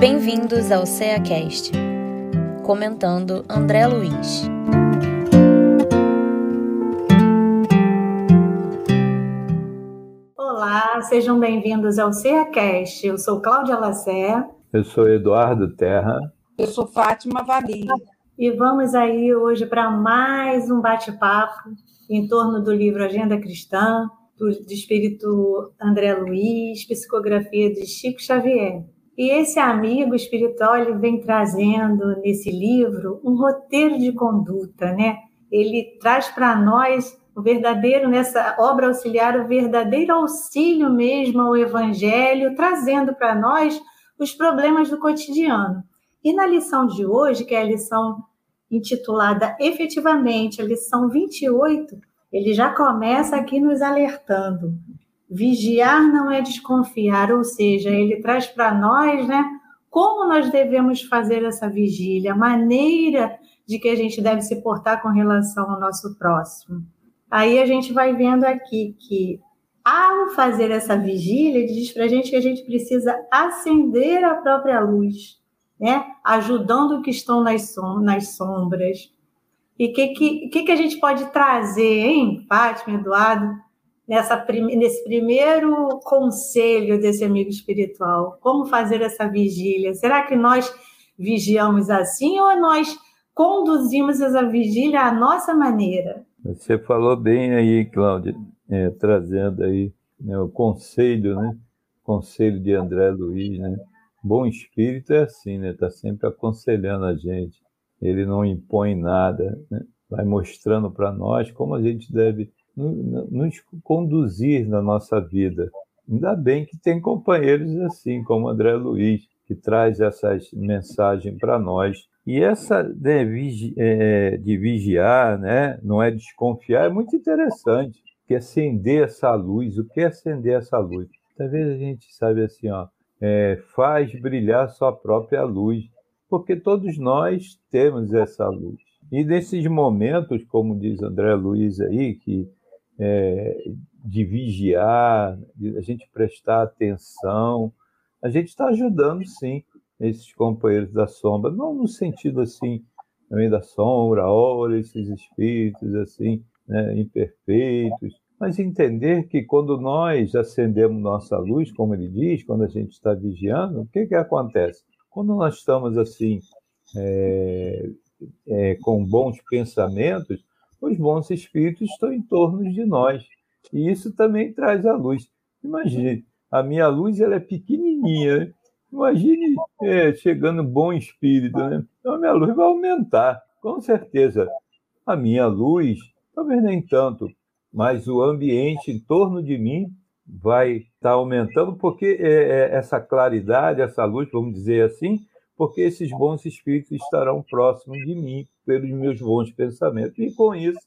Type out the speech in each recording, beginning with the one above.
Bem-vindos ao CEACast, comentando André Luiz. Olá, sejam bem-vindos ao CEACast. Eu sou Cláudia Lacé. Eu sou Eduardo Terra. Eu sou Fátima Valim. E vamos aí hoje para mais um bate-papo em torno do livro Agenda Cristã, do, do espírito André Luiz, psicografia de Chico Xavier. E esse amigo espiritual ele vem trazendo nesse livro um roteiro de conduta, né? Ele traz para nós o verdadeiro nessa obra auxiliar o verdadeiro auxílio mesmo ao evangelho, trazendo para nós os problemas do cotidiano. E na lição de hoje, que é a lição intitulada efetivamente, a lição 28, ele já começa aqui nos alertando. Vigiar não é desconfiar, ou seja, ele traz para nós, né, como nós devemos fazer essa vigília, a maneira de que a gente deve se portar com relação ao nosso próximo. Aí a gente vai vendo aqui que, ao fazer essa vigília, ele diz para a gente que a gente precisa acender a própria luz, né? ajudando os que estão nas, som nas sombras. E o que, que, que a gente pode trazer, hein, Fátima, Eduardo, nessa, nesse primeiro conselho desse amigo espiritual? Como fazer essa vigília? Será que nós vigiamos assim ou nós conduzimos essa vigília à nossa maneira? Você falou bem aí, Cláudia, é, trazendo aí né, o conselho, né? Conselho de André Luiz, né? Bom espírito é assim, né? Está sempre aconselhando a gente. Ele não impõe nada, né? vai mostrando para nós como a gente deve nos conduzir na nossa vida. Ainda bem que tem companheiros assim, como André Luiz, que traz essas mensagens para nós. E essa né, vigi é, de vigiar, né, não é desconfiar, é muito interessante. Que acender essa luz, o que é acender essa luz? Talvez a gente sabe assim, ó, é, faz brilhar sua própria luz, porque todos nós temos essa luz. E nesses momentos, como diz André Luiz aí, que é, de vigiar, de a gente prestar atenção, a gente está ajudando sim esses companheiros da sombra, não no sentido assim, também da sombra, olha esses espíritos assim, né, imperfeitos, mas entender que quando nós acendemos nossa luz, como ele diz, quando a gente está vigiando, o que, que acontece? Quando nós estamos assim, é, é, com bons pensamentos, os bons espíritos estão em torno de nós. E isso também traz a luz. Imagine, a minha luz ela é pequenininha. Imagine é, chegando bom espírito, né? Então a minha luz vai aumentar, com certeza. A minha luz, talvez nem tanto, mas o ambiente em torno de mim vai estar tá aumentando, porque é, é, essa claridade, essa luz, vamos dizer assim, porque esses bons espíritos estarão próximos de mim pelos meus bons pensamentos. E com isso,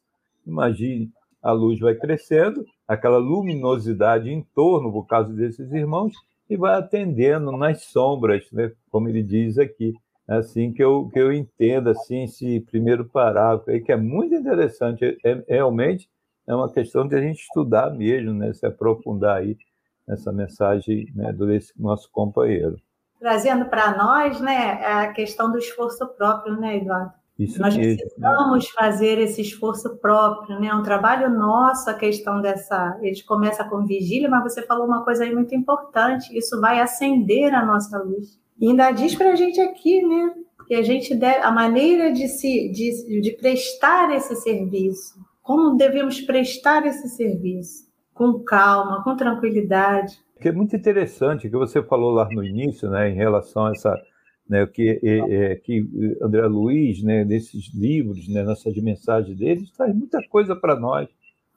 imagine, a luz vai crescendo, aquela luminosidade em torno, por causa desses irmãos, e vai atendendo nas sombras, né? como ele diz aqui. É assim que eu, que eu entendo assim, esse primeiro parágrafo aí, que é muito interessante. É, é, realmente é uma questão de a gente estudar mesmo, né? se aprofundar aí nessa mensagem né, desse nosso companheiro. Trazendo para nós né, a questão do esforço próprio, né, Eduardo? Isso Nós mesmo, precisamos fazer esse esforço próprio, né? É um trabalho nosso a questão dessa. Ele começa com vigília, mas você falou uma coisa aí muito importante. Isso vai acender a nossa luz. E ainda diz para a gente aqui, né? Que a gente deve, a maneira de se de, de prestar esse serviço. Como devemos prestar esse serviço? Com calma, com tranquilidade. Que é muito interessante o que você falou lá no início, né, em relação a essa né, que, é, é, que André Luiz, né, nesses livros, né, nessas mensagens dele, traz muita coisa para nós,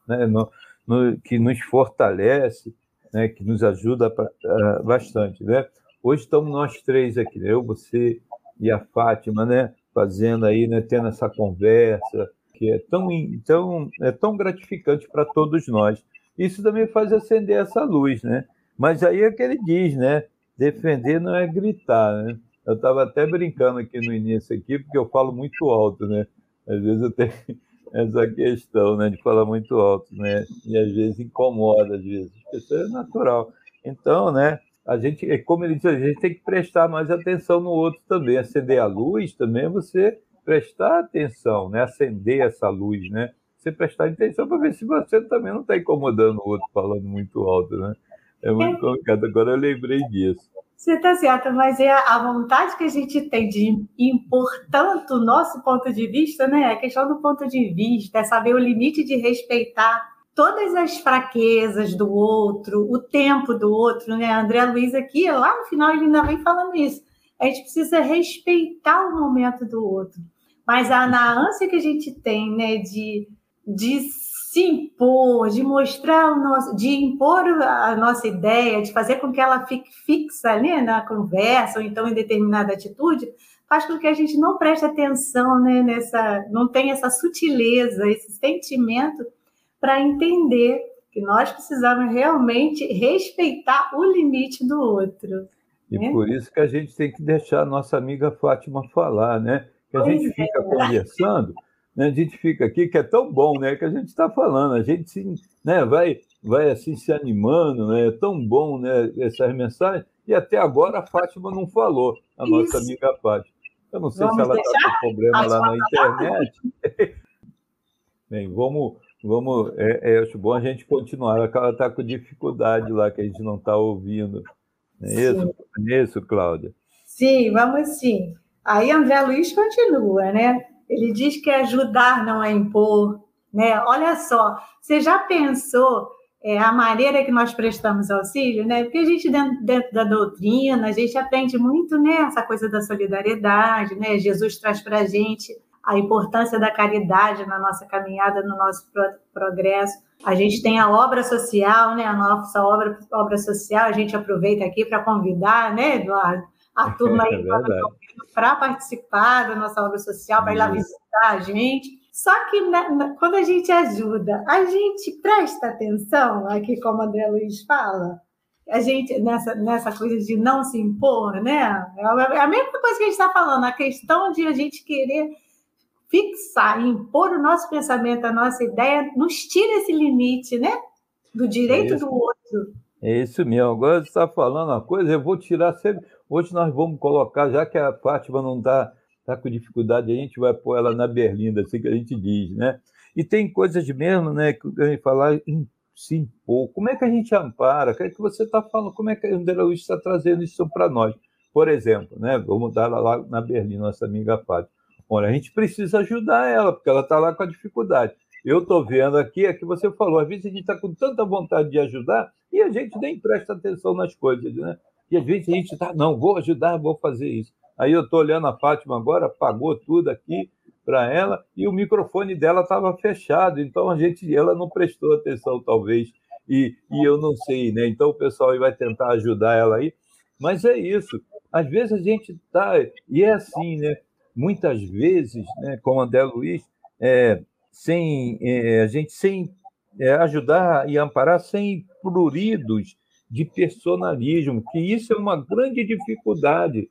né, no, no, que nos fortalece, né, que nos ajuda pra, uh, bastante. Né? Hoje estamos nós três aqui, né, eu, você e a Fátima, né, fazendo aí, né, tendo essa conversa, que é tão, tão, é tão gratificante para todos nós. Isso também faz acender essa luz, né? Mas aí é que ele diz, né? Defender não é gritar, né? Eu estava até brincando aqui no início aqui, porque eu falo muito alto, né? Às vezes eu tenho essa questão, né, de falar muito alto, né? E às vezes incomoda, às vezes. Isso é natural. Então, né, a gente, é como ele diz, a gente tem que prestar mais atenção no outro também. Acender a luz também é você prestar atenção, né? Acender essa luz, né? Você prestar atenção para ver se você também não está incomodando o outro falando muito alto, né? É muito complicado. Agora eu lembrei disso. Você está certo, mas é a vontade que a gente tem de impor tanto o nosso ponto de vista, né? A questão do ponto de vista, é saber o limite de respeitar todas as fraquezas do outro, o tempo do outro, né? André Luiz aqui, lá no final, ele ainda vem falando isso. A gente precisa respeitar o momento do outro. Mas a, na ânsia que a gente tem, né, de, de se impor, de mostrar o nosso, de impor a nossa ideia, de fazer com que ela fique fixa ali na conversa, ou então em determinada atitude, faz com que a gente não preste atenção né, nessa, não tenha essa sutileza, esse sentimento para entender que nós precisamos realmente respeitar o limite do outro. E né? por isso que a gente tem que deixar a nossa amiga Fátima falar, né? Que a pois gente é. fica conversando, né? a gente fica aqui, que é tão bom, né? Que a gente está falando, a gente se, né? vai, vai assim se animando, né? É tão bom, né? Essas mensagens. E até agora a Fátima não falou, a isso. nossa amiga Fátima. Eu não sei vamos se ela está com problema lá na internet. Bem, vamos, Vamos, é, é, acho bom a gente continuar. Ela está com dificuldade lá que a gente não está ouvindo. Não é isso? É isso, Cláudia? Sim, vamos sim. Aí André Luiz continua, né? Ele diz que ajudar não é impor, né? Olha só, você já pensou é, a maneira que nós prestamos auxílio, né? Porque a gente, dentro, dentro, da doutrina, a gente aprende muito, né? Essa coisa da solidariedade, né? Jesus traz para a gente a importância da caridade na nossa caminhada, no nosso progresso. A gente tem a obra social, né? A nossa obra, obra social, a gente aproveita aqui para convidar, né, Eduardo? A turma aí é para participar da nossa obra social, para ir lá visitar a gente. Só que na, quando a gente ajuda, a gente presta atenção, aqui como André Luiz fala, a gente nessa, nessa coisa de não se impor, né? É a mesma coisa que a gente está falando, a questão de a gente querer fixar impor o nosso pensamento, a nossa ideia, nos tira esse limite, né? Do direito é do outro. É isso mesmo. Agora você está falando uma coisa, eu vou tirar sempre. Hoje nós vamos colocar, já que a Fátima não está tá com dificuldade, a gente vai pôr ela na berlinda, assim que a gente diz, né? E tem coisas mesmo, né, que eu ia falar em se impor. Como é que a gente ampara? O que é que você está falando? Como é que a André Luiz está trazendo isso para nós? Por exemplo, né, vamos dar lá na Berlim, nossa amiga Fátima. Olha, a gente precisa ajudar ela, porque ela está lá com a dificuldade. Eu estou vendo aqui, é que você falou, às vezes a gente está com tanta vontade de ajudar e a gente nem presta atenção nas coisas, né? E às vezes a gente está, não, vou ajudar, vou fazer isso. Aí eu estou olhando a Fátima agora, apagou tudo aqui para ela e o microfone dela estava fechado, então a gente, ela não prestou atenção talvez e, e eu não sei, né? Então o pessoal vai tentar ajudar ela aí, mas é isso. Às vezes a gente está e é assim, né? muitas vezes, né, como André Luiz, é, sem, é, a gente sem é, ajudar e amparar sem pruridos de personalismo, que isso é uma grande dificuldade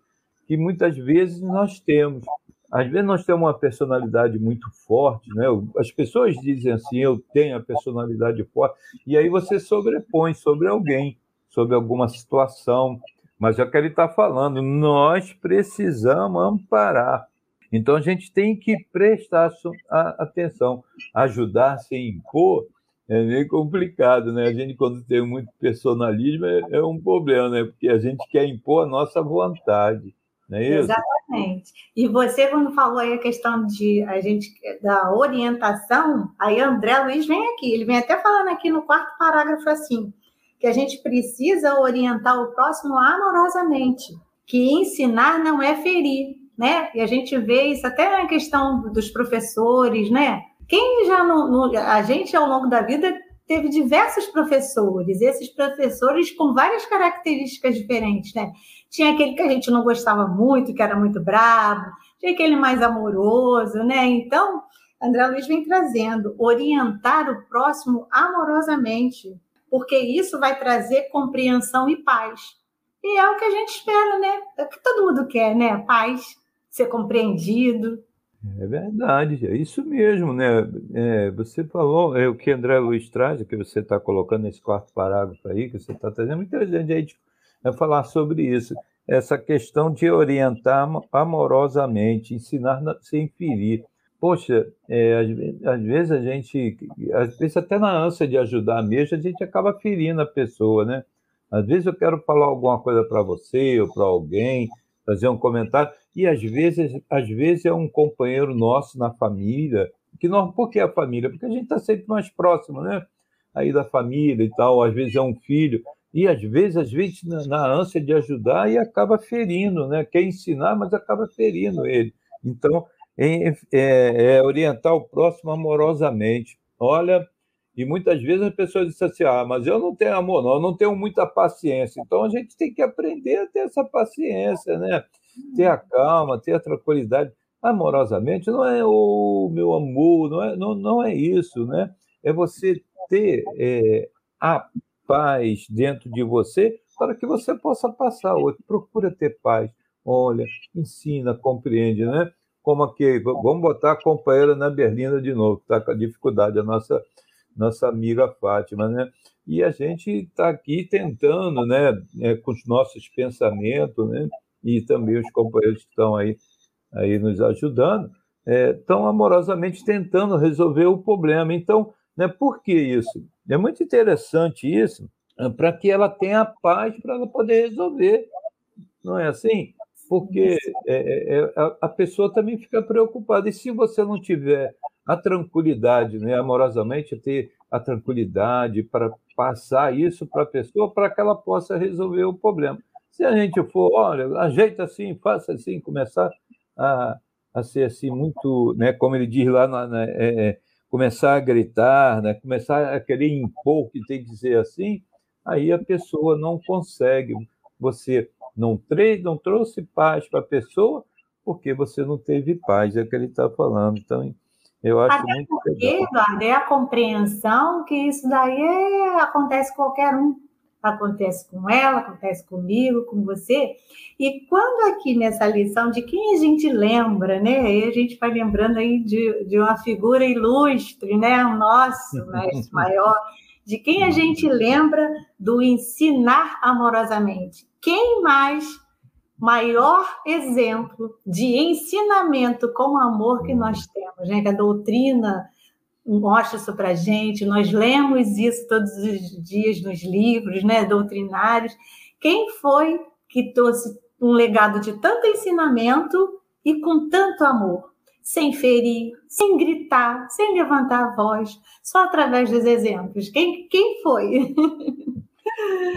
que muitas vezes nós temos. Às vezes nós temos uma personalidade muito forte, né? As pessoas dizem assim, eu tenho a personalidade forte, e aí você sobrepõe sobre alguém, sobre alguma situação. Mas é o que ele está falando, nós precisamos amparar. Então a gente tem que prestar atenção. Ajudar sem impor é meio complicado, né? A gente, quando tem muito personalismo, é, é um problema, né? Porque a gente quer impor a nossa vontade. Não é isso? Exatamente. E você, quando falou aí a questão de a gente da orientação, aí André Luiz vem aqui, ele vem até falando aqui no quarto parágrafo assim, que a gente precisa orientar o próximo amorosamente, que ensinar não é ferir, né? E a gente vê isso até na questão dos professores, né? Quem já não, a gente ao longo da vida teve diversos professores, esses professores com várias características diferentes, né? Tinha aquele que a gente não gostava muito, que era muito bravo, tinha aquele mais amoroso, né? Então, André Luiz vem trazendo orientar o próximo amorosamente, porque isso vai trazer compreensão e paz. E é o que a gente espera, né? É o que todo mundo quer, né? Paz ser compreendido. É verdade, é isso mesmo, né? É, você falou, é o que André Luiz traz, que você está colocando nesse quarto parágrafo aí, que você está trazendo, muita gente é falar sobre isso. Essa questão de orientar amorosamente, ensinar sem ferir. Poxa, é, às, às, vezes a gente, às vezes até na ânsia de ajudar mesmo, a gente acaba ferindo a pessoa, né? Às vezes eu quero falar alguma coisa para você ou para alguém, fazer um comentário, e às vezes, às vezes é um companheiro nosso na família, que não, por que a família? Porque a gente está sempre mais próximo, né? Aí da família e tal, às vezes é um filho, e às vezes, às vezes na, na ânsia de ajudar e acaba ferindo, né? Quer ensinar, mas acaba ferindo ele. Então, é, é, é orientar o próximo amorosamente. Olha, e muitas vezes as pessoas dizem assim: ah, mas eu não tenho amor, não, eu não tenho muita paciência. Então a gente tem que aprender a ter essa paciência, né? Ter a calma, ter a tranquilidade. Amorosamente não é o meu amor, não é, não, não é isso, né? É você ter é, a paz dentro de você para que você possa passar outro. Procura ter paz. Olha, ensina, compreende, né? Como aqui, vamos botar a companheira na berlina de novo, está com dificuldade, a nossa nossa amiga Fátima, né? E a gente está aqui tentando, né, é, com os nossos pensamentos, né, e também os companheiros que estão aí, aí nos ajudando, é, amorosamente tentando resolver o problema. Então, né, por que isso? É muito interessante isso, é, para que ela tenha paz para ela poder resolver. Não é assim? Porque é, é, a pessoa também fica preocupada. E se você não tiver a tranquilidade, né? amorosamente ter a tranquilidade para passar isso para a pessoa para que ela possa resolver o problema. Se a gente for, olha, ajeita assim, faça assim, começar a, a ser assim muito, né, como ele diz lá, na, na, é, é, começar a gritar, né, começar a querer impor que tem que ser assim, aí a pessoa não consegue. Você não, não trouxe paz para a pessoa porque você não teve paz, é o que ele está falando. Então, eu acho Até muito porque. Eduardo, é a compreensão que isso daí é, acontece com qualquer um. Acontece com ela, acontece comigo, com você. E quando aqui nessa lição, de quem a gente lembra, né? Aí a gente vai lembrando aí de, de uma figura ilustre, né? O nosso mestre maior. De quem a gente lembra do ensinar amorosamente. Quem mais maior exemplo de ensinamento com amor que nós temos, né? Que a doutrina mostra isso para gente, nós lemos isso todos os dias nos livros, né? Doutrinários. Quem foi que trouxe um legado de tanto ensinamento e com tanto amor? Sem ferir, sem gritar, sem levantar a voz, só através dos exemplos. Quem, quem foi?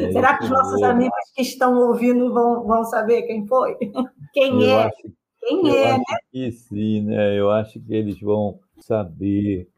É Será que os nossos amigos que estão ouvindo vão, vão saber quem foi? Quem eu é? Acho, quem é, né? Que sim, né? Eu acho que eles vão saber,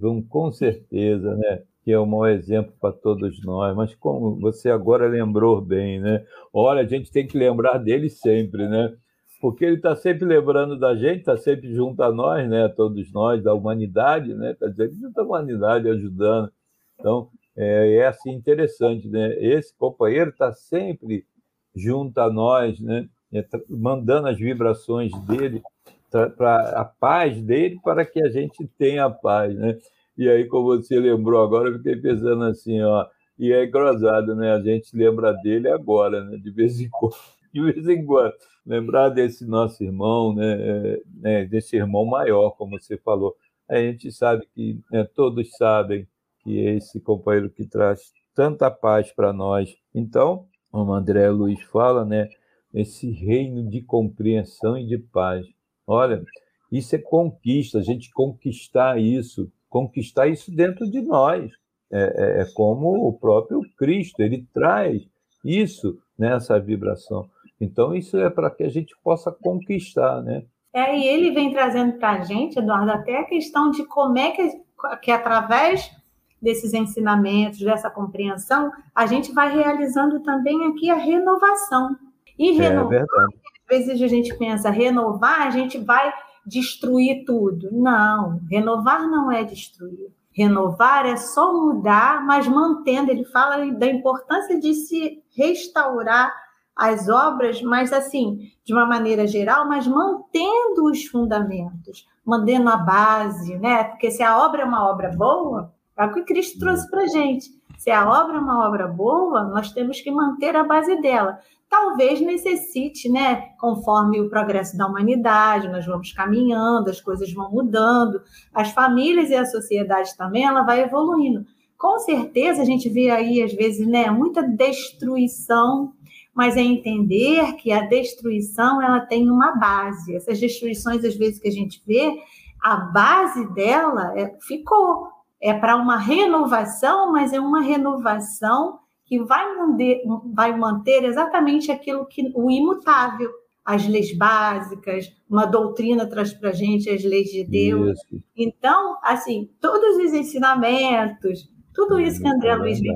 vão com certeza, né? Que é um mau exemplo para todos nós. Mas como você agora lembrou bem, né? Olha, a gente tem que lembrar dele sempre, né? Porque ele está sempre lembrando da gente, está sempre junto a nós, né? Todos nós, da humanidade, né? Está sempre junto à humanidade, ajudando. Então, é, é assim interessante, né? Esse companheiro está sempre junto a nós, né? É, mandando as vibrações dele para a paz dele para que a gente tenha paz, né? E aí, como você lembrou agora, eu fiquei pensando assim, ó, e é engraçado, né? A gente lembra dele agora, né? De vez em quando, de vez em quando, lembrar desse nosso irmão, né? É, né? Desse irmão maior, como você falou. A gente sabe que né? todos sabem que é esse companheiro que traz tanta paz para nós. Então, como André Luiz fala, né, esse reino de compreensão e de paz. Olha, isso é conquista, a gente conquistar isso, conquistar isso dentro de nós. É, é, é como o próprio Cristo, ele traz isso nessa vibração. Então, isso é para que a gente possa conquistar, né? É, e ele vem trazendo para a gente, Eduardo, até a questão de como é que, que através desses ensinamentos, dessa compreensão, a gente vai realizando também aqui a renovação. E é renovar, é às vezes a gente pensa, renovar, a gente vai destruir tudo. Não, renovar não é destruir. Renovar é só mudar, mas mantendo. Ele fala da importância de se restaurar as obras, mas assim, de uma maneira geral, mas mantendo os fundamentos, mantendo a base, né? Porque se a obra é uma obra boa, é o que Cristo trouxe para gente. Se a obra é uma obra boa, nós temos que manter a base dela. Talvez necessite, né, conforme o progresso da humanidade, nós vamos caminhando, as coisas vão mudando, as famílias e a sociedade também, ela vai evoluindo. Com certeza a gente vê aí às vezes, né, muita destruição mas é entender que a destruição ela tem uma base. Essas destruições, às vezes, que a gente vê, a base dela é, ficou. É para uma renovação, mas é uma renovação que vai manter, vai manter exatamente aquilo que o imutável, as leis básicas, uma doutrina traz para a gente as leis de Deus. Isso. Então, assim, todos os ensinamentos, tudo isso que André Luiz vem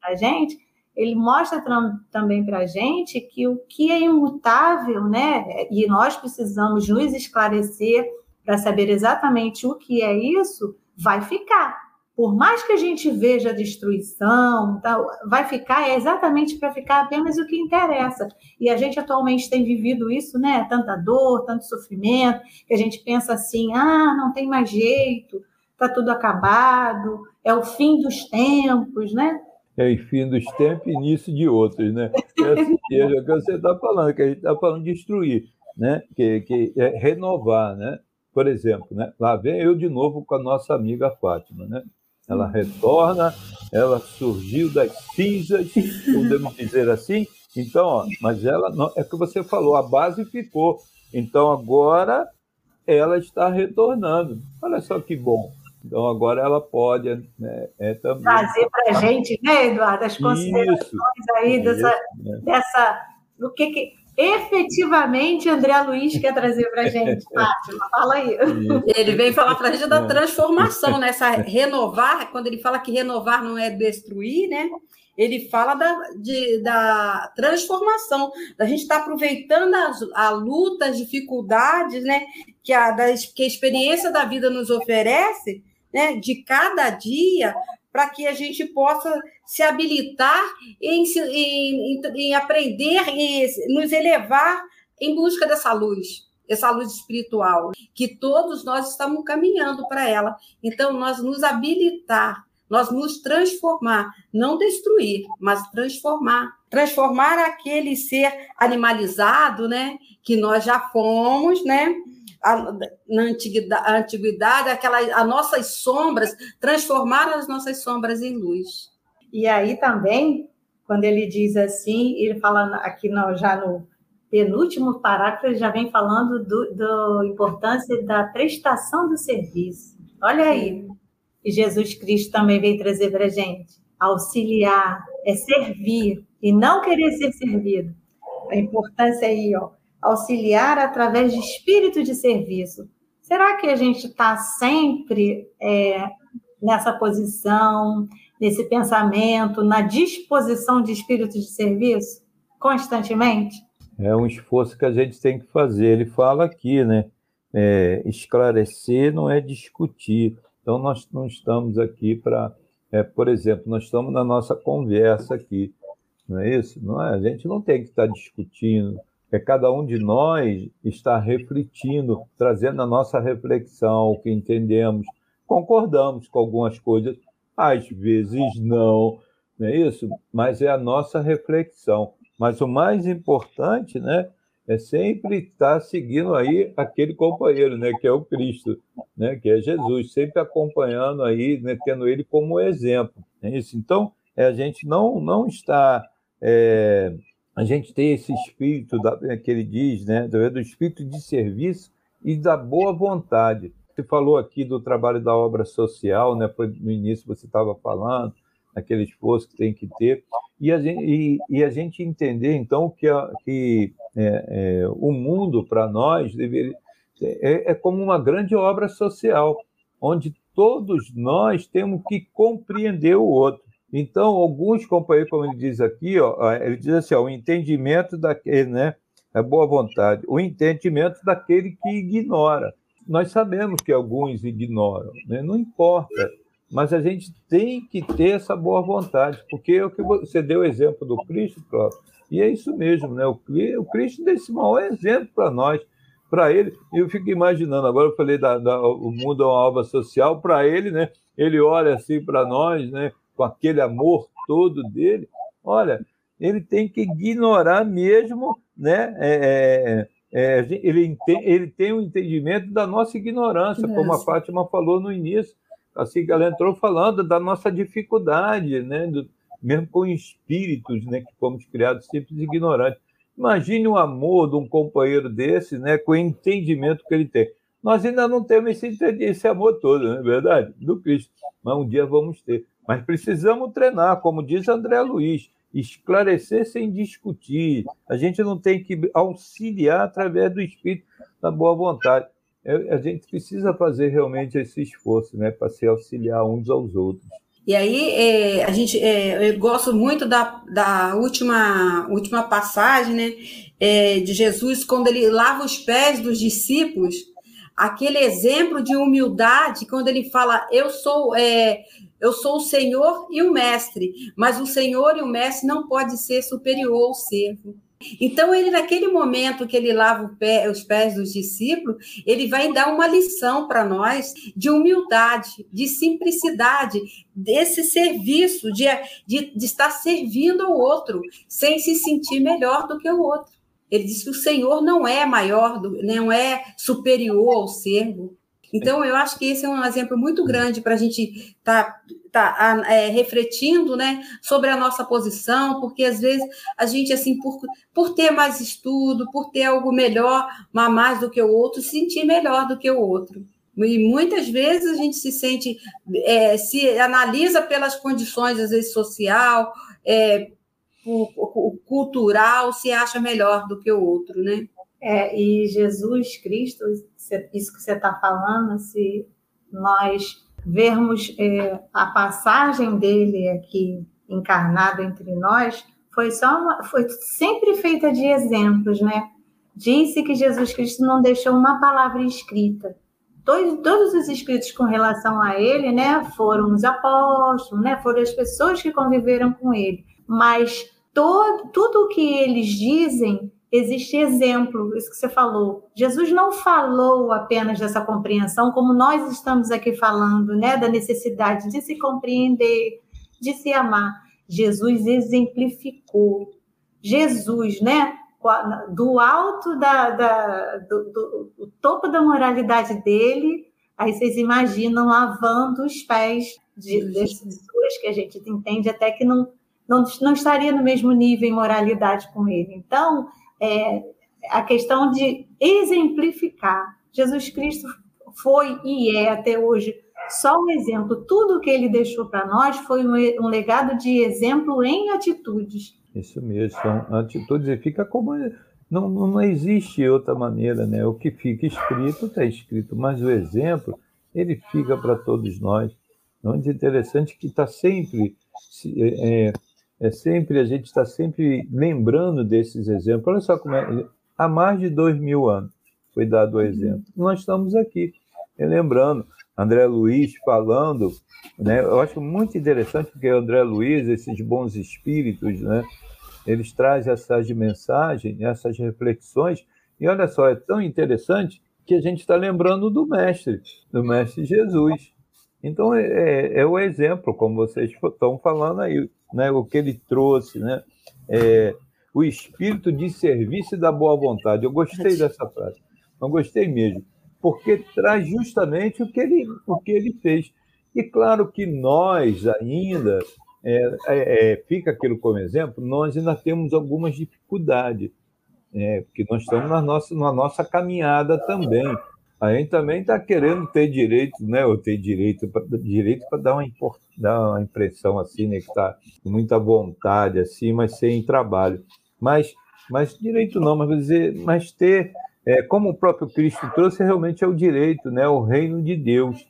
para a gente, ele mostra também para a gente que o que é imutável, né? E nós precisamos nos esclarecer para saber exatamente o que é isso, vai ficar. Por mais que a gente veja a destruição, vai ficar é exatamente para ficar apenas o que interessa. E a gente atualmente tem vivido isso, né? Tanta dor, tanto sofrimento, que a gente pensa assim: ah, não tem mais jeito, está tudo acabado, é o fim dos tempos, né? é o fim dos tempos e início de outros, né? É assim que você está falando, que a gente está falando de destruir, né? Que, que é renovar, né? Por exemplo, né? lá vem eu de novo com a nossa amiga Fátima, né? Ela retorna, ela surgiu das cinzas, podemos dizer assim. Então, ó, mas ela não, é que você falou, a base ficou. Então agora ela está retornando. Olha só que bom. Então, agora ela pode né, é, também... trazer para a gente, né, Eduardo, as considerações isso, aí dessa, isso, né? dessa, do que, que efetivamente André Luiz quer trazer para a gente. Fátima, fala aí. Ele vem falar para a gente da transformação, né? Essa renovar, quando ele fala que renovar não é destruir, né? Ele fala da, de, da transformação, da gente estar tá aproveitando as, a luta, as dificuldades, né? Que a, das, que a experiência da vida nos oferece, né, de cada dia para que a gente possa se habilitar em, em, em aprender e nos elevar em busca dessa luz, essa luz espiritual, que todos nós estamos caminhando para ela. Então, nós nos habilitar, nós nos transformar, não destruir, mas transformar. Transformar aquele ser animalizado, né, que nós já fomos, né, a, na antiguidade, a antiguidade aquela, as nossas sombras, transformar as nossas sombras em luz. E aí também, quando ele diz assim, ele fala aqui no, já no penúltimo parágrafo, ele já vem falando da importância da prestação do serviço. Olha aí, e Jesus Cristo também vem trazer para a gente. Auxiliar é servir e não querer ser servido. A importância aí, ó, auxiliar através de espírito de serviço. Será que a gente está sempre é, nessa posição, nesse pensamento, na disposição de espírito de serviço, constantemente? É um esforço que a gente tem que fazer. Ele fala aqui, né? É, esclarecer não é discutir. Então, nós não estamos aqui para. É, por exemplo, nós estamos na nossa conversa aqui, não é isso? Não é? A gente não tem que estar discutindo, é cada um de nós está refletindo, trazendo a nossa reflexão, o que entendemos, concordamos com algumas coisas, às vezes não, não é isso? Mas é a nossa reflexão. Mas o mais importante, né, é sempre estar seguindo aí aquele companheiro, né, que é o Cristo, né, que é Jesus, sempre acompanhando aí, né, tendo ele como exemplo. É isso. Então, é, a gente não não está é, a gente tem esse espírito da, é, que ele diz, né, do, do espírito de serviço e da boa vontade. Você falou aqui do trabalho da obra social, né? Foi no início você estava falando, aquele esforço que tem que ter, e a gente, e, e a gente entender, então, que, a, que é, é, o mundo, para nós, deveria, é, é como uma grande obra social, onde todos nós temos que compreender o outro. Então, alguns companheiros, como ele diz aqui, ó, ele diz assim: ó, o entendimento daquele, né? É boa vontade, o entendimento daquele que ignora. Nós sabemos que alguns ignoram, né? não importa, mas a gente tem que ter essa boa vontade, porque é o que você deu o exemplo do Cristo, próprio, e é isso mesmo, né? O, o Cristo deu esse maior exemplo para nós. Para ele, eu fico imaginando, agora eu falei da, da o mundo é uma obra social, para ele, né? Ele olha assim para nós, né? Com aquele amor todo dele, olha, ele tem que ignorar mesmo, né? É, é, é ele, tem, ele tem um entendimento da nossa ignorância, como a Fátima falou no início, assim que ela entrou falando da nossa dificuldade, né? Do, mesmo com espíritos, né? Que fomos criados simples e ignorantes. Imagine o amor de um companheiro desse, né? Com o entendimento que ele tem. Nós ainda não temos esse, esse amor todo, não é verdade? Do Cristo. Mas um dia vamos ter. Mas precisamos treinar, como diz André Luiz esclarecer sem discutir. A gente não tem que auxiliar através do espírito da boa vontade. É, a gente precisa fazer realmente esse esforço, né, para se auxiliar uns aos outros. E aí, é, a gente, é, eu gosto muito da, da última, última passagem, né, é, de Jesus, quando ele lava os pés dos discípulos, aquele exemplo de humildade, quando ele fala, eu sou, é, eu sou o Senhor e o mestre, mas o Senhor e o mestre não pode ser superior ao servo. Então, ele, naquele momento que ele lava pé, os pés dos discípulos, ele vai dar uma lição para nós de humildade, de simplicidade, desse serviço, de, de, de estar servindo ao outro, sem se sentir melhor do que o outro. Ele diz que o Senhor não é maior, não é superior ao servo. Então, eu acho que esse é um exemplo muito grande para a gente estar tá, tá, é, refletindo né, sobre a nossa posição, porque às vezes a gente, assim, por, por ter mais estudo, por ter algo melhor, mais do que o outro, se sentir melhor do que o outro. E muitas vezes a gente se sente, é, se analisa pelas condições, às vezes, social, é, cultural se acha melhor do que o outro, né? É, e Jesus Cristo, isso que você está falando, se nós vermos é, a passagem dele aqui encarnado entre nós, foi só uma, foi sempre feita de exemplos, né? Disse que Jesus Cristo não deixou uma palavra escrita. Todos, todos os escritos com relação a ele, né, foram os apóstolos, né, foram as pessoas que conviveram com ele mas todo, tudo o que eles dizem existe exemplo, isso que você falou. Jesus não falou apenas dessa compreensão, como nós estamos aqui falando, né, da necessidade de se compreender, de se amar. Jesus exemplificou. Jesus, né, do alto da, da do, do, do topo da moralidade dele, aí vocês imaginam lavando os pés de, das pessoas que a gente entende até que não não, não estaria no mesmo nível em moralidade com ele. Então, é, a questão de exemplificar. Jesus Cristo foi e é até hoje só um exemplo. Tudo que ele deixou para nós foi um, um, legado de exemplo em atitudes. Isso mesmo, são atitudes e fica como. Não, não existe outra maneira, né? O que fica escrito está escrito, mas o exemplo ele fica para todos nós. Muito interessante que está sempre é, é sempre a gente está sempre lembrando desses exemplos. Olha só como é. Há mais de dois mil anos foi dado o exemplo. Nós estamos aqui lembrando. André Luiz falando, né? Eu acho muito interessante porque André Luiz, esses bons espíritos, né? Eles trazem essas mensagens, essas reflexões. E olha só, é tão interessante que a gente está lembrando do mestre, do mestre Jesus. Então é, é, é o exemplo, como vocês estão falando aí né, o que ele trouxe, né, é, o espírito de serviço e da boa vontade. Eu gostei dessa frase, não gostei mesmo, porque traz justamente o que ele, o que ele fez. E claro que nós ainda, é, é, é fica aquilo como exemplo, nós ainda temos algumas dificuldades, é, porque nós estamos na nossa, na nossa caminhada também a gente também está querendo ter direito, né? Ou ter direito para direito para dar dar uma impressão assim, né? Que está com muita vontade, assim, mas sem trabalho. Mas, mas direito não, mas dizer, mas ter, é, como o próprio Cristo trouxe, realmente é o direito, né? O reino de Deus.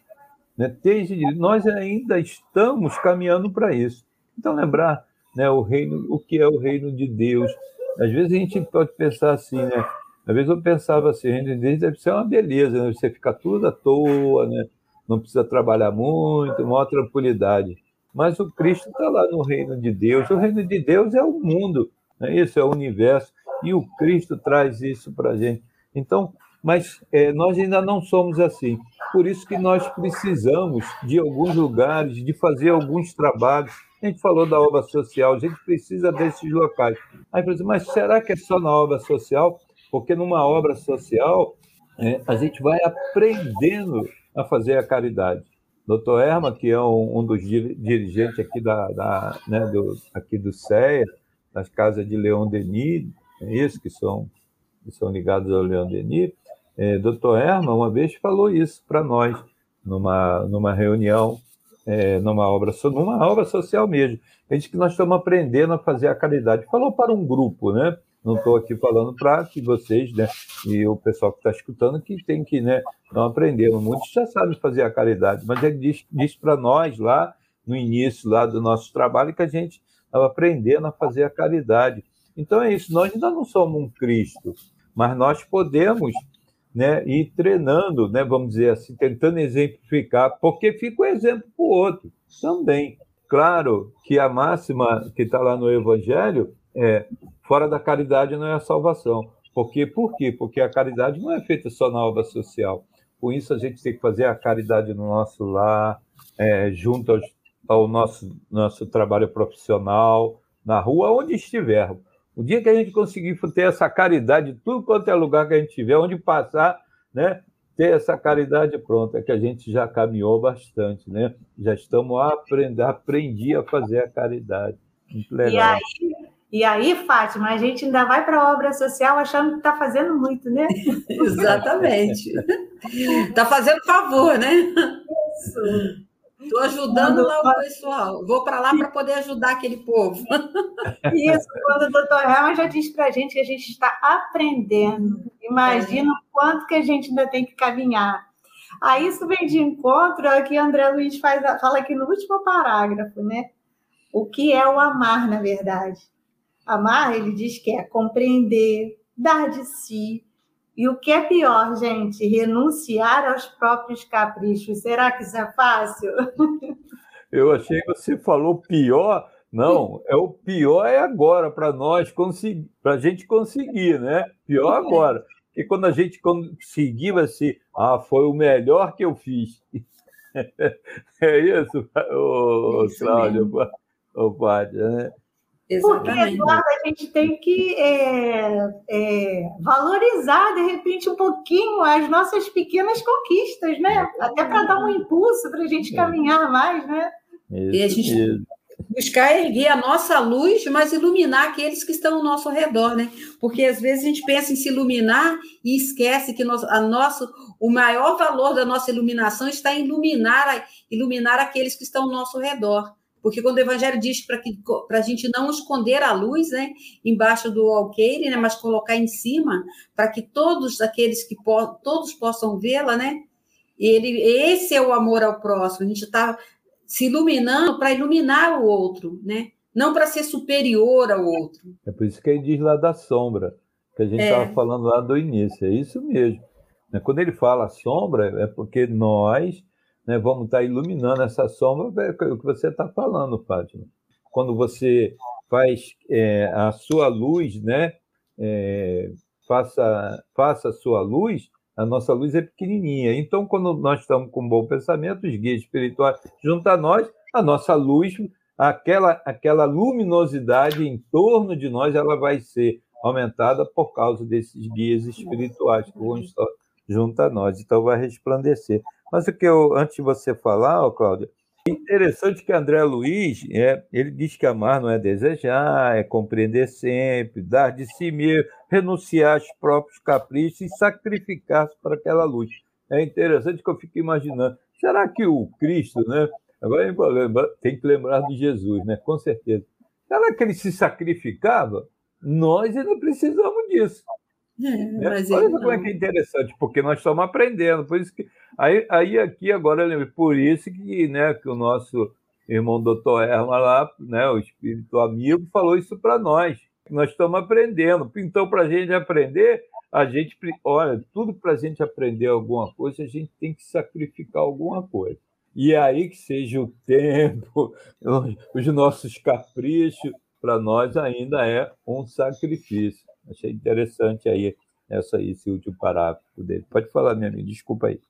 Né? Ter nós ainda estamos caminhando para isso. Então lembrar, né? O reino, o que é o reino de Deus. Às vezes a gente pode pensar assim, né? Às vezes eu pensava assim, renda deve ser uma beleza, né? você fica tudo à toa, né? não precisa trabalhar muito, maior tranquilidade. Mas o Cristo está lá no reino de Deus. O reino de Deus é o mundo, é isso é o universo. E o Cristo traz isso para a gente. Então, mas é, nós ainda não somos assim. Por isso que nós precisamos de alguns lugares, de fazer alguns trabalhos. A gente falou da obra social, a gente precisa desses locais. Aí, exemplo, mas será que é só na obra social? Porque numa obra social, é, a gente vai aprendendo a fazer a caridade. Doutor Erma, que é um, um dos dirigentes aqui, da, da né, do, aqui do CEA, das casas de Leon Denis, é isso, que são, que são ligados ao Leon Denis, é, doutor Erma, uma vez, falou isso para nós, numa, numa reunião, é, numa, obra, numa obra social mesmo. Ele disse que nós estamos aprendendo a fazer a caridade. Falou para um grupo, né? Não estou aqui falando para que vocês, né, e o pessoal que está escutando, que tem que, né, não aprender. Muitos já sabem fazer a caridade, mas ele disse, disse para nós lá, no início lá do nosso trabalho, que a gente estava aprendendo a fazer a caridade. Então é isso, nós ainda não somos um Cristo, mas nós podemos né, ir treinando, né, vamos dizer assim, tentando exemplificar, porque fica o um exemplo para o outro também. Claro que a máxima que está lá no Evangelho é fora da caridade não é a salvação. Porque, por quê? Porque a caridade não é feita só na obra social. Com isso, a gente tem que fazer a caridade no nosso lar, é, junto aos, ao nosso, nosso trabalho profissional, na rua, onde estiver. O dia que a gente conseguir ter essa caridade, tudo quanto é lugar que a gente tiver, onde passar, né, ter essa caridade pronta, é que a gente já caminhou bastante, né? Já estamos a aprender, aprendi a fazer a caridade. E aí, e aí, Fátima, a gente ainda vai para a obra social achando que está fazendo muito, né? Exatamente. Está fazendo favor, né? Isso. Estou ajudando quando... lá o pessoal. Vou para lá para poder ajudar aquele povo. Isso, quando o doutor Helma já diz para a gente que a gente está aprendendo. Imagina é. o quanto que a gente ainda tem que caminhar. Aí isso vem de encontro ao que André Luiz faz, fala aqui no último parágrafo, né? O que é o amar, na verdade? Amar, ele diz que é compreender, dar de si. E o que é pior, gente? Renunciar aos próprios caprichos. Será que isso é fácil? Eu achei que você falou pior. Não, é o pior é agora para nós conseguir, para a gente conseguir, né? Pior agora. Porque quando a gente conseguir, vai ser, ah, foi o melhor que eu fiz. É isso, ô, Cláudio, ô, Pátia, né? Exatamente. Porque, Eduardo, a gente tem que é, é, valorizar, de repente, um pouquinho as nossas pequenas conquistas, né? Até para dar um impulso para a gente é. caminhar mais, né? Isso, e a gente isso. buscar erguer a nossa luz, mas iluminar aqueles que estão ao nosso redor, né? Porque às vezes a gente pensa em se iluminar e esquece que nós, a nosso, o maior valor da nossa iluminação está em iluminar, iluminar aqueles que estão ao nosso redor. Porque quando o Evangelho diz para a gente não esconder a luz né, embaixo do alqueire, né, mas colocar em cima, para que todos aqueles que po todos possam vê-la, né? Ele, esse é o amor ao próximo. A gente está se iluminando para iluminar o outro, né? Não para ser superior ao outro. É por isso que ele diz lá da sombra, que a gente estava é. falando lá do início. É isso mesmo. Quando ele fala sombra, é porque nós né, vamos estar iluminando essa sombra, é o que você está falando, Fátima. Quando você faz é, a sua luz, né, é, faça, faça a sua luz, a nossa luz é pequenininha. Então, quando nós estamos com bom pensamento, os guias espirituais junto a nós, a nossa luz, aquela, aquela luminosidade em torno de nós, ela vai ser aumentada por causa desses guias espirituais que vão estar junto a nós. Então, vai resplandecer. Mas o que eu, antes de você falar, Cláudia, interessante que André Luiz, é, ele diz que amar não é desejar, é compreender sempre, dar de si mesmo, renunciar aos próprios caprichos e sacrificar-se para aquela luz. É interessante que eu fico imaginando, será que o Cristo, né? Agora tem que lembrar de Jesus, né? Com certeza. Será que ele se sacrificava? Nós ainda precisamos disso. É, né? Olha como é que é interessante, porque nós estamos aprendendo. Por isso que aí, aí aqui agora por isso que, né, que o nosso irmão doutor Erma lá, né, o espírito amigo, falou isso para nós. Nós estamos aprendendo. Então, para a gente aprender, a gente, olha, tudo para a gente aprender alguma coisa, a gente tem que sacrificar alguma coisa. E aí que seja o tempo, os nossos caprichos, para nós ainda é um sacrifício. Achei interessante aí essa, esse último parágrafo dele. Pode falar, minha amiga, desculpa aí.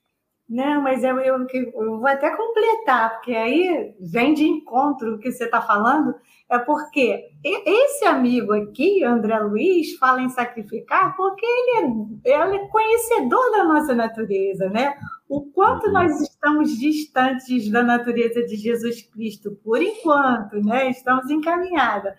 Não, mas eu, eu, eu, vou até completar, porque aí vem de encontro o que você está falando, é porque esse amigo aqui, André Luiz, fala em sacrificar porque ele é, ele é conhecedor da nossa natureza, né? O quanto uhum. nós estamos distantes da natureza de Jesus Cristo, por enquanto, né? Estamos encaminhados.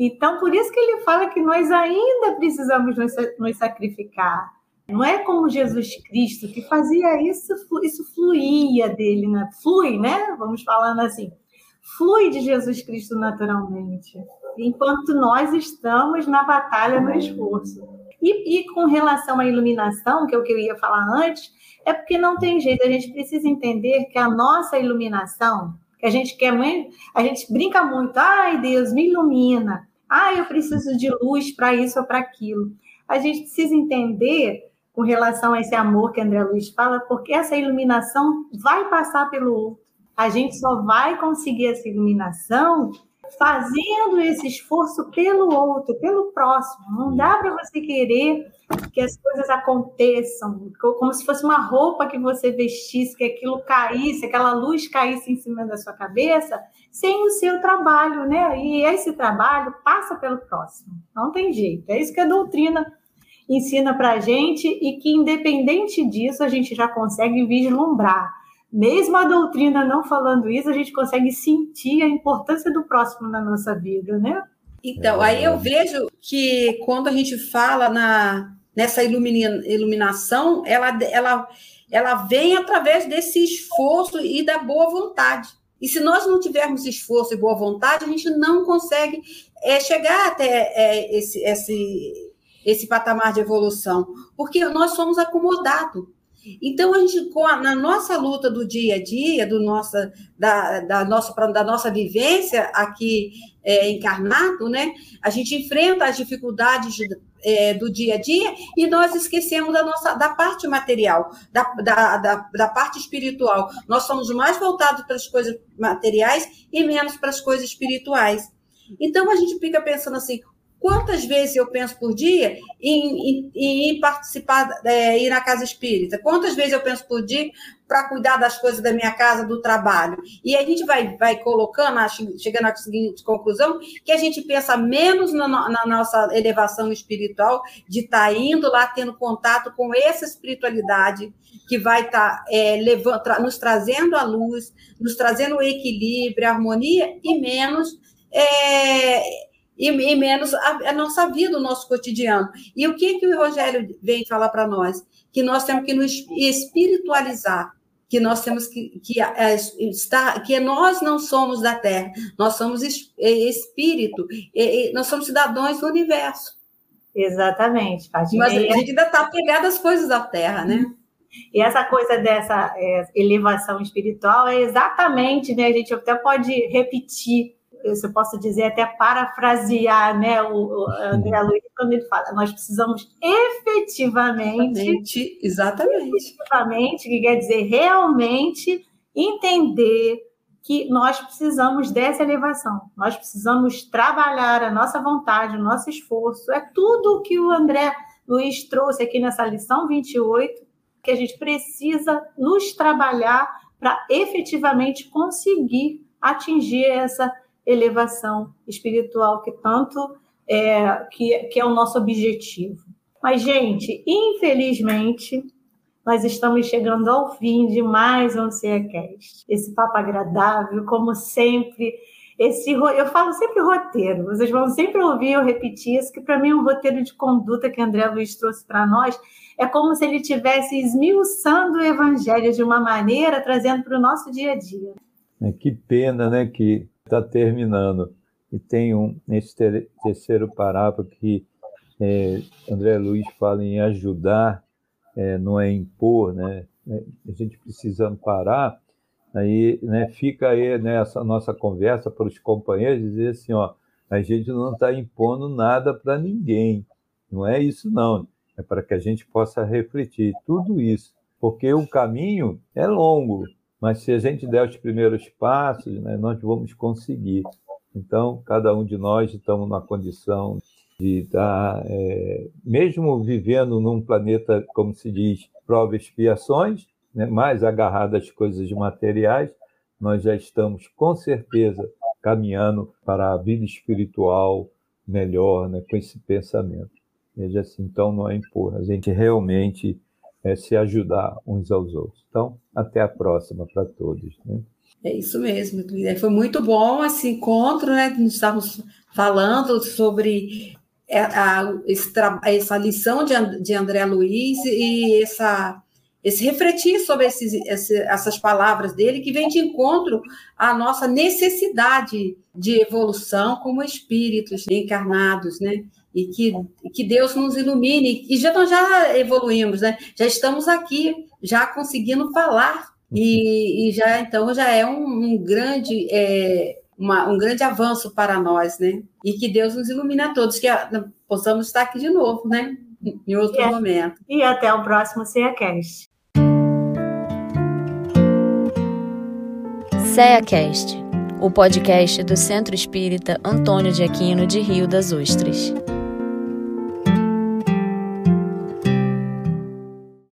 Então, por isso que ele fala que nós ainda precisamos nos, sacrificar. Não é como Jesus Cristo que fazia isso, isso fluía dele, né? flui, né? Vamos falando assim, flui de Jesus Cristo naturalmente, enquanto nós estamos na batalha, no esforço. E, e, com relação à iluminação, que é o que eu ia falar antes, é porque não tem jeito, a gente precisa entender que a nossa iluminação, que a gente quer muito, a gente brinca muito, ai Deus, me ilumina, ai eu preciso de luz para isso ou para aquilo. A gente precisa entender com relação a esse amor que André Luiz fala, porque essa iluminação vai passar pelo outro. A gente só vai conseguir essa iluminação fazendo esse esforço pelo outro, pelo próximo. Não dá para você querer que as coisas aconteçam, como se fosse uma roupa que você vestisse, que aquilo caísse, aquela luz caísse em cima da sua cabeça, sem o seu trabalho, né? E esse trabalho passa pelo próximo. Não tem jeito. É isso que a doutrina ensina para a gente e que, independente disso, a gente já consegue vislumbrar. Mesmo a doutrina não falando isso, a gente consegue sentir a importância do próximo na nossa vida, né? Então, aí eu vejo que quando a gente fala na, nessa ilumina, iluminação, ela, ela, ela vem através desse esforço e da boa vontade. E se nós não tivermos esforço e boa vontade, a gente não consegue é, chegar até é, esse, esse, esse patamar de evolução, porque nós somos acomodados. Então, a gente, na nossa luta do dia a dia, do nossa, da, da, nossa, da nossa vivência aqui é, encarnado, né? a gente enfrenta as dificuldades é, do dia a dia e nós esquecemos da nossa da parte material, da, da, da, da parte espiritual. Nós somos mais voltados para as coisas materiais e menos para as coisas espirituais. Então a gente fica pensando assim: Quantas vezes eu penso por dia em, em, em participar, é, ir na casa espírita? Quantas vezes eu penso por dia para cuidar das coisas da minha casa, do trabalho? E a gente vai, vai colocando, chegando à seguinte conclusão, que a gente pensa menos na, na nossa elevação espiritual, de estar tá indo lá, tendo contato com essa espiritualidade que vai estar tá, é, levando, nos trazendo a luz, nos trazendo o equilíbrio, a harmonia, e menos. É, e, e menos a, a, nossa vida, o nosso cotidiano. E o que, que o Rogério vem falar para nós? Que nós temos que nos espiritualizar, que nós temos que, que é, estar, que nós não somos da Terra, nós somos é, espírito, nós somos cidadãos do universo. Exatamente, Mas a gente ainda está pegado às coisas da Terra, né? E essa coisa dessa é, elevação espiritual é exatamente, né? A gente até pode repetir se eu posso dizer, até parafrasear né, o, o André Luiz, quando ele fala, nós precisamos efetivamente, exatamente, efetivamente, que quer dizer realmente entender que nós precisamos dessa elevação, nós precisamos trabalhar a nossa vontade, o nosso esforço, é tudo o que o André Luiz trouxe aqui nessa lição 28, que a gente precisa nos trabalhar para efetivamente conseguir atingir essa elevação espiritual que tanto é, que, que é o nosso objetivo. Mas, gente, infelizmente, nós estamos chegando ao fim de mais um CEACast. Esse papo agradável, como sempre. Esse, eu falo sempre roteiro, vocês vão sempre ouvir eu repetir isso, que para mim é um roteiro de conduta que André Luiz trouxe para nós. É como se ele estivesse esmiuçando o evangelho de uma maneira, trazendo para o nosso dia a dia. É, que pena, né, que está terminando. E tem um, nesse ter, terceiro parágrafo que é, André Luiz fala em ajudar, é, não é impor, né? É, a gente precisando parar, aí né, fica aí nessa né, nossa conversa para os companheiros dizer assim, ó, a gente não está impondo nada para ninguém, não é isso não, é para que a gente possa refletir tudo isso, porque o caminho é longo, mas se a gente der os primeiros passos, né, nós vamos conseguir. Então, cada um de nós estamos na condição de estar, é, mesmo vivendo num planeta, como se diz, prova expiações, né, mais agarrado às coisas materiais, nós já estamos com certeza caminhando para a vida espiritual melhor, né, com esse pensamento. Veja assim, então não é impor, a gente realmente é se ajudar uns aos outros. Então, até a próxima para todos. Né? É isso mesmo, foi muito bom esse encontro, né? Nós estávamos falando sobre é, a, essa lição de, de André Luiz e essa, esse refletir sobre esses, esse, essas palavras dele, que vem de encontro à nossa necessidade de evolução como espíritos encarnados, né? E que, que Deus nos ilumine. E já, nós já evoluímos, né? Já estamos aqui, já conseguindo falar. E, e já então já é um, um grande é, uma, um grande avanço para nós, né? E que Deus nos ilumine a todos, que a, possamos estar aqui de novo, né? Em outro e, momento. E até o próximo CEACast. CEACast, o podcast do Centro Espírita Antônio de Aquino de Rio das Ostras.